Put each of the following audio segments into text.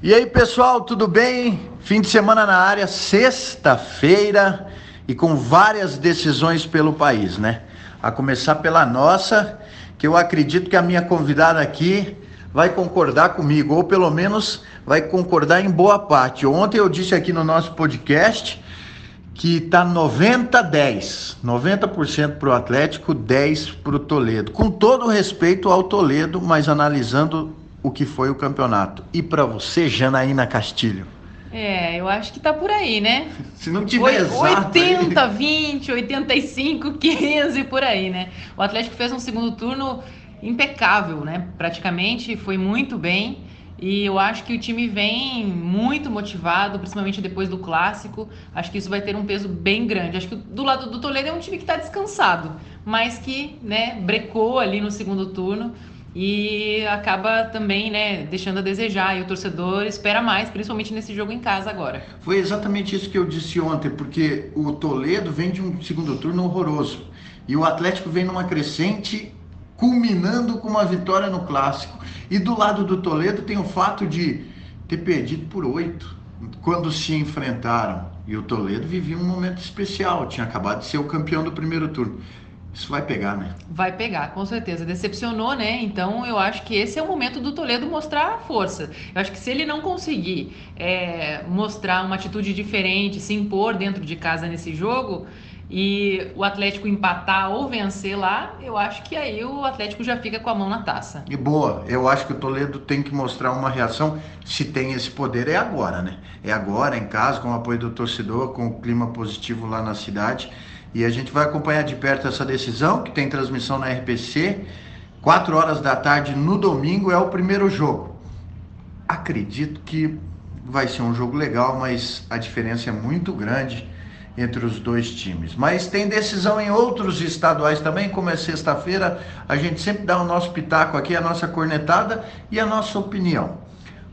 E aí, pessoal, tudo bem? Fim de semana na área, sexta-feira e com várias decisões pelo país, né? A começar pela nossa, que eu acredito que a minha convidada aqui vai concordar comigo, ou pelo menos vai concordar em boa parte. Ontem eu disse aqui no nosso podcast que tá 90-10, 90% para o Atlético, 10% para o Toledo. Com todo respeito ao Toledo, mas analisando o que foi o campeonato. E para você, Janaína Castilho? É, eu acho que tá por aí, né? Se não tiver exato 80, aí... 20, 85, 15, por aí, né? O Atlético fez um segundo turno impecável, né? Praticamente foi muito bem. E eu acho que o time vem muito motivado, principalmente depois do clássico. Acho que isso vai ter um peso bem grande. Acho que do lado do Toledo é um time que está descansado, mas que, né, brecou ali no segundo turno e acaba também, né, deixando a desejar. E o torcedor espera mais, principalmente nesse jogo em casa agora. Foi exatamente isso que eu disse ontem, porque o Toledo vem de um segundo turno horroroso e o Atlético vem numa crescente, culminando com uma vitória no clássico. E do lado do Toledo tem o fato de ter perdido por oito quando se enfrentaram. E o Toledo vivia um momento especial, tinha acabado de ser o campeão do primeiro turno. Isso vai pegar, né? Vai pegar, com certeza. Decepcionou, né? Então eu acho que esse é o momento do Toledo mostrar a força. Eu acho que se ele não conseguir é, mostrar uma atitude diferente, se impor dentro de casa nesse jogo e o Atlético empatar ou vencer lá, eu acho que aí o Atlético já fica com a mão na taça. E boa, eu acho que o Toledo tem que mostrar uma reação, se tem esse poder, é agora, né? É agora, em casa, com o apoio do torcedor, com o clima positivo lá na cidade. E a gente vai acompanhar de perto essa decisão, que tem transmissão na RPC. 4 horas da tarde no domingo é o primeiro jogo. Acredito que vai ser um jogo legal, mas a diferença é muito grande entre os dois times. Mas tem decisão em outros estaduais também, como é sexta-feira, a gente sempre dá o nosso pitaco aqui, a nossa cornetada e a nossa opinião.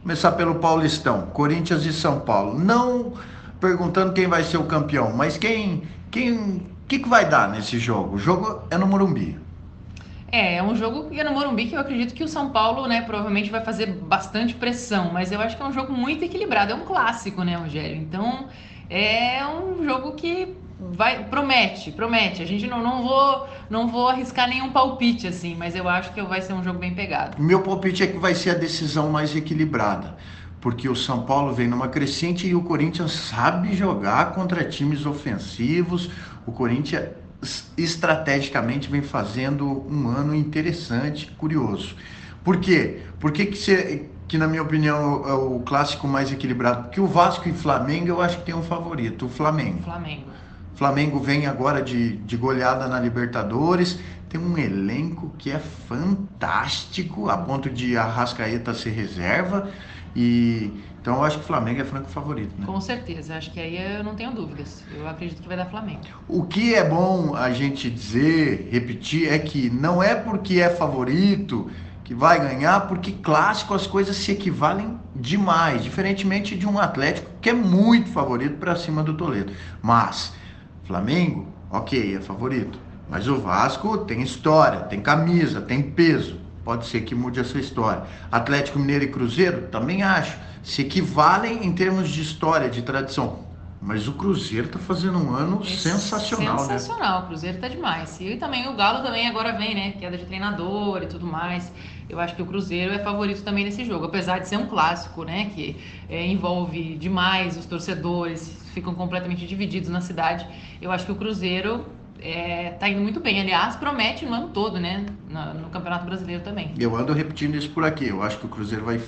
Começar pelo Paulistão, Corinthians e São Paulo. Não perguntando quem vai ser o campeão, mas quem quem que, que vai dar nesse jogo? O jogo é no Morumbi. É, é um jogo que é no Morumbi que eu acredito que o São Paulo, né, provavelmente vai fazer bastante pressão, mas eu acho que é um jogo muito equilibrado, é um clássico, né, Rogério? Então, é um jogo que vai promete, promete. A gente não, não vou não vou arriscar nenhum palpite assim, mas eu acho que vai ser um jogo bem pegado. Meu palpite é que vai ser a decisão mais equilibrada porque o São Paulo vem numa crescente e o Corinthians sabe jogar contra times ofensivos. O Corinthians estrategicamente vem fazendo um ano interessante, curioso. Por quê? Por que, que, você, que na minha opinião, é o clássico mais equilibrado? Porque o Vasco e Flamengo eu acho que tem um favorito, o Flamengo. Flamengo. Flamengo vem agora de, de goleada na Libertadores, tem um elenco que é fantástico, a ponto de Arrascaeta ser reserva. E então eu acho que o Flamengo é franco favorito, né? Com certeza, acho que aí eu não tenho dúvidas. Eu acredito que vai dar Flamengo. O que é bom a gente dizer, repetir, é que não é porque é favorito que vai ganhar, porque clássico as coisas se equivalem demais, diferentemente de um Atlético que é muito favorito para cima do Toledo. Mas Flamengo, ok, é favorito. Mas o Vasco tem história, tem camisa, tem peso pode ser que mude essa história. Atlético Mineiro e Cruzeiro, também acho, se equivalem em termos de história, de tradição. Mas o Cruzeiro está fazendo um ano sensacional, sensacional, né? Sensacional, o Cruzeiro está demais. E também o Galo também agora vem, né? Queda de treinador e tudo mais. Eu acho que o Cruzeiro é favorito também nesse jogo, apesar de ser um clássico, né? Que é, envolve demais os torcedores, ficam completamente divididos na cidade. Eu acho que o Cruzeiro é, tá indo muito bem. Aliás, promete no ano todo, né? No, no, Campeonato Brasileiro também. Eu ando repetindo isso por aqui. Eu acho que o Cruzeiro vai,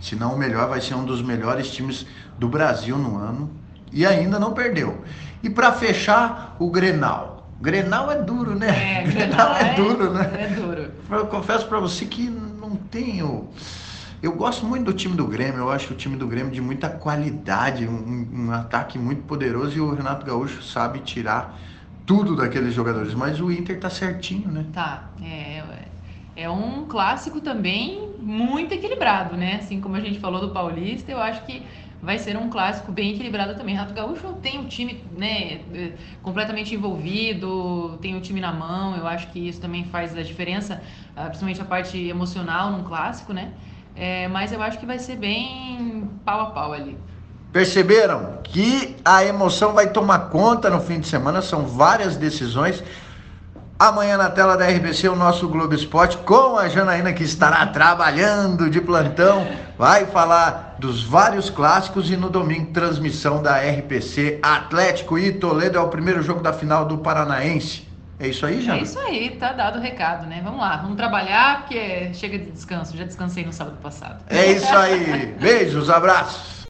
se não o melhor, vai ser um dos melhores times do Brasil no ano. E ainda não perdeu. E para fechar, o Grenal. Grenal é duro, né? É, Grenal é, é duro, né? É duro. Eu confesso para você que não tenho. Eu gosto muito do time do Grêmio, eu acho o time do Grêmio de muita qualidade, um, um ataque muito poderoso e o Renato Gaúcho sabe tirar tudo daqueles jogadores, mas o Inter tá certinho, né? Tá, é, é um clássico também muito equilibrado, né? Assim como a gente falou do Paulista, eu acho que vai ser um clássico bem equilibrado também. Renato Gaúcho tem o time né, completamente envolvido, tem o time na mão, eu acho que isso também faz a diferença, ah, principalmente a parte emocional num clássico, né? É, mas eu acho que vai ser bem pau a pau ali. Perceberam que a emoção vai tomar conta no fim de semana, são várias decisões. Amanhã na tela da RBC o nosso Globo Esporte com a Janaína que estará trabalhando de plantão, vai falar dos vários clássicos e no domingo transmissão da RPC Atlético e Toledo é o primeiro jogo da final do Paranaense. É isso aí, Jana? É isso aí, tá dado o recado, né? Vamos lá, vamos trabalhar porque chega de descanso, já descansei no sábado passado. É isso aí. Beijos, abraços.